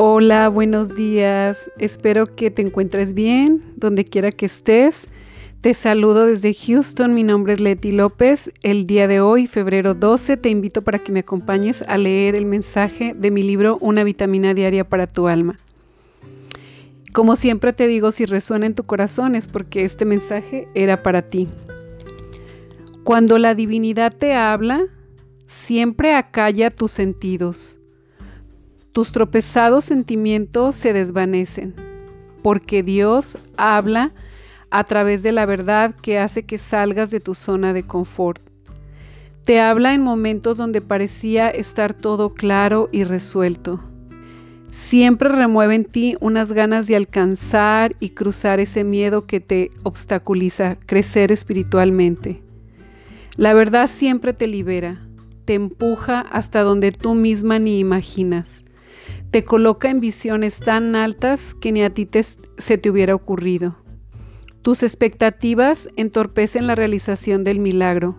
Hola, buenos días. Espero que te encuentres bien, donde quiera que estés. Te saludo desde Houston. Mi nombre es Leti López. El día de hoy, febrero 12, te invito para que me acompañes a leer el mensaje de mi libro Una vitamina diaria para tu alma. Como siempre te digo, si resuena en tu corazón es porque este mensaje era para ti. Cuando la divinidad te habla, siempre acalla tus sentidos tus tropezados sentimientos se desvanecen, porque Dios habla a través de la verdad que hace que salgas de tu zona de confort. Te habla en momentos donde parecía estar todo claro y resuelto. Siempre remueve en ti unas ganas de alcanzar y cruzar ese miedo que te obstaculiza crecer espiritualmente. La verdad siempre te libera, te empuja hasta donde tú misma ni imaginas te coloca en visiones tan altas que ni a ti se te hubiera ocurrido. Tus expectativas entorpecen la realización del milagro,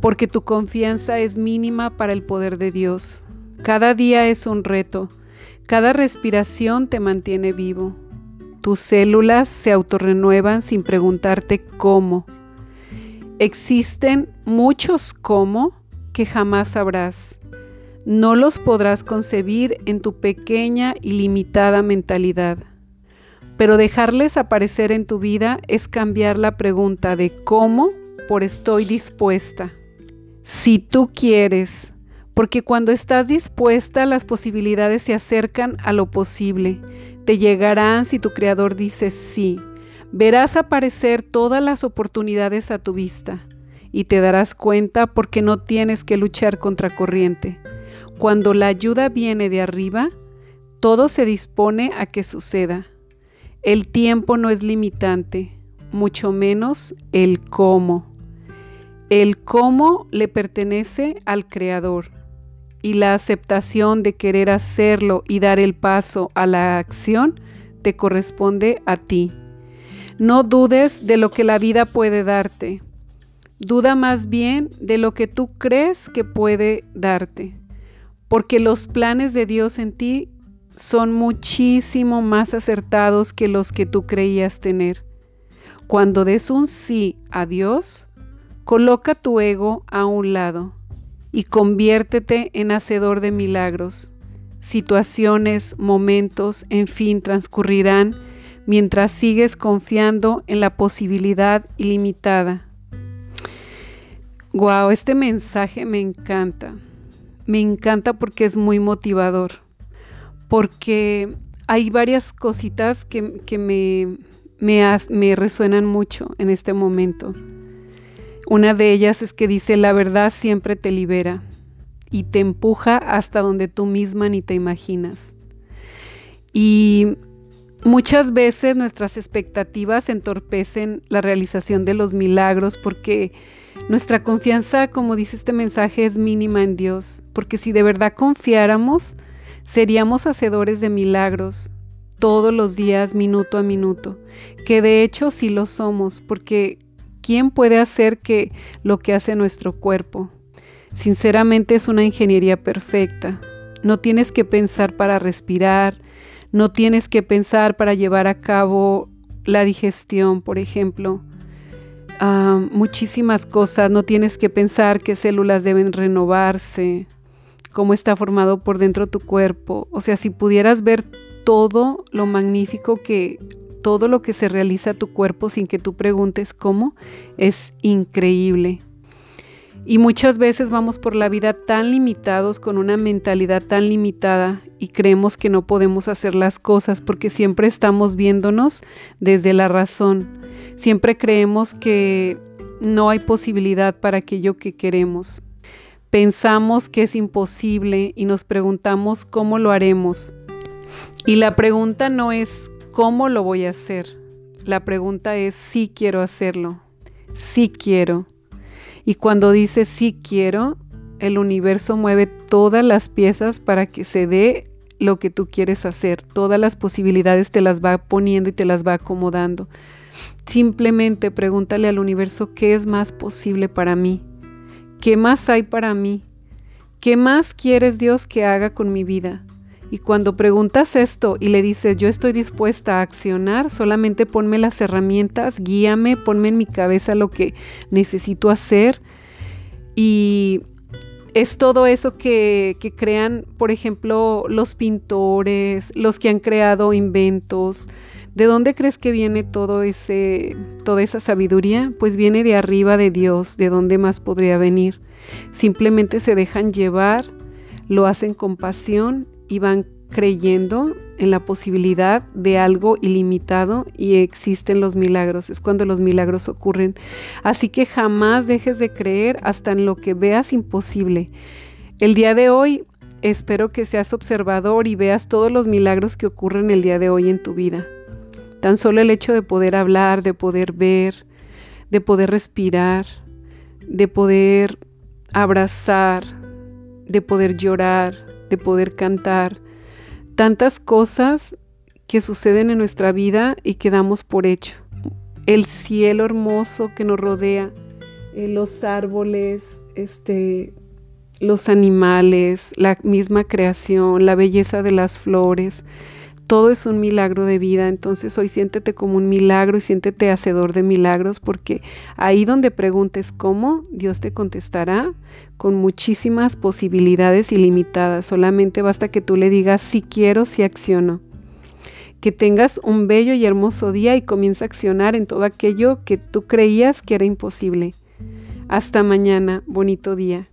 porque tu confianza es mínima para el poder de Dios. Cada día es un reto, cada respiración te mantiene vivo. Tus células se autorrenuevan sin preguntarte cómo. Existen muchos cómo que jamás sabrás no los podrás concebir en tu pequeña y limitada mentalidad. Pero dejarles aparecer en tu vida es cambiar la pregunta de cómo por estoy dispuesta. Si tú quieres, porque cuando estás dispuesta las posibilidades se acercan a lo posible, te llegarán si tu creador dice sí. Verás aparecer todas las oportunidades a tu vista y te darás cuenta porque no tienes que luchar contra corriente cuando la ayuda viene de arriba, todo se dispone a que suceda. El tiempo no es limitante, mucho menos el cómo. El cómo le pertenece al Creador y la aceptación de querer hacerlo y dar el paso a la acción te corresponde a ti. No dudes de lo que la vida puede darte. Duda más bien de lo que tú crees que puede darte porque los planes de Dios en ti son muchísimo más acertados que los que tú creías tener. Cuando des un sí a Dios, coloca tu ego a un lado y conviértete en hacedor de milagros. Situaciones, momentos, en fin, transcurrirán mientras sigues confiando en la posibilidad ilimitada. Wow, este mensaje me encanta me encanta porque es muy motivador, porque hay varias cositas que, me, me resuenan mucho en este momento. Una de ellas es que dice, la verdad siempre te libera y te empuja hasta donde tú misma ni te imaginas. Y muchas veces nuestras expectativas entorpecen la realización de los milagros porque nuestra confianza, como dice este mensaje, es mínima en Dios, porque si de verdad confiáramos, seríamos hacedores de milagros todos los días, minuto a minuto, que de hecho sí lo somos, porque ¿quién puede hacer que lo que hace nuestro cuerpo? Sinceramente es una ingeniería perfecta. No tienes que pensar para respirar, no tienes que pensar para llevar a cabo la digestión, por ejemplo muchísimas cosas, no tienes que pensar qué células deben renovarse, cómo está formado por dentro tu cuerpo. O sea, si pudieras ver todo lo magnífico que, todo lo que se realiza tu cuerpo sin que tú preguntes cómo, es increíble. Y muchas veces vamos por la vida tan limitados, con una mentalidad tan limitada y creemos que no podemos hacer las cosas porque siempre estamos viéndonos desde la razón Siempre creemos que no hay posibilidad para aquello que queremos. Pensamos que es imposible y nos preguntamos cómo lo haremos. Y la pregunta no es cómo lo voy a hacer. La pregunta es si quiero hacerlo. Sí quiero. Y cuando dice sí quiero, el universo mueve todas las piezas para que se dé lo que tú quieres hacer. Todas las posibilidades te las va poniendo y te las va acomodando. Simplemente pregúntale al universo qué es más posible para mí, qué más hay para mí, qué más quieres Dios que haga con mi vida, Y cuando preguntas esto y le dices, yo estoy dispuesta a accionar, solamente ponme las herramientas, guíame, ponme en mi cabeza lo que necesito hacer. Y es todo eso que, que crean, por ejemplo, los pintores, los que han creado inventos. ¿De dónde crees que viene todo ese, toda esa sabiduría? Pues viene de arriba de Dios, ¿de dónde más podría venir? Simplemente se dejan llevar, lo hacen con pasión y van creyendo en la posibilidad de algo ilimitado y existen los milagros. Es cuando los milagros ocurren. Así que jamás dejes de creer hasta en lo que veas imposible. El día de hoy espero que seas observador y veas todos los milagros que ocurren el día de hoy en tu vida. Tan solo el hecho de poder hablar, de poder ver, de poder respirar, de poder abrazar, de poder llorar, de poder cantar, tantas cosas que suceden en nuestra vida y que damos por hecho. El cielo hermoso que nos rodea, eh, los árboles, este, los animales, la misma creación, la belleza de las flores, todo es un milagro de vida, entonces hoy siéntete como un milagro y siéntete hacedor de milagros, porque ahí donde preguntes cómo, Dios te contestará con muchísimas posibilidades ilimitadas. Solamente basta que tú le digas si quiero, si acciono. Que tengas un bello y hermoso día y comienza a accionar en todo aquello que tú creías que era imposible. Hasta mañana, bonito día.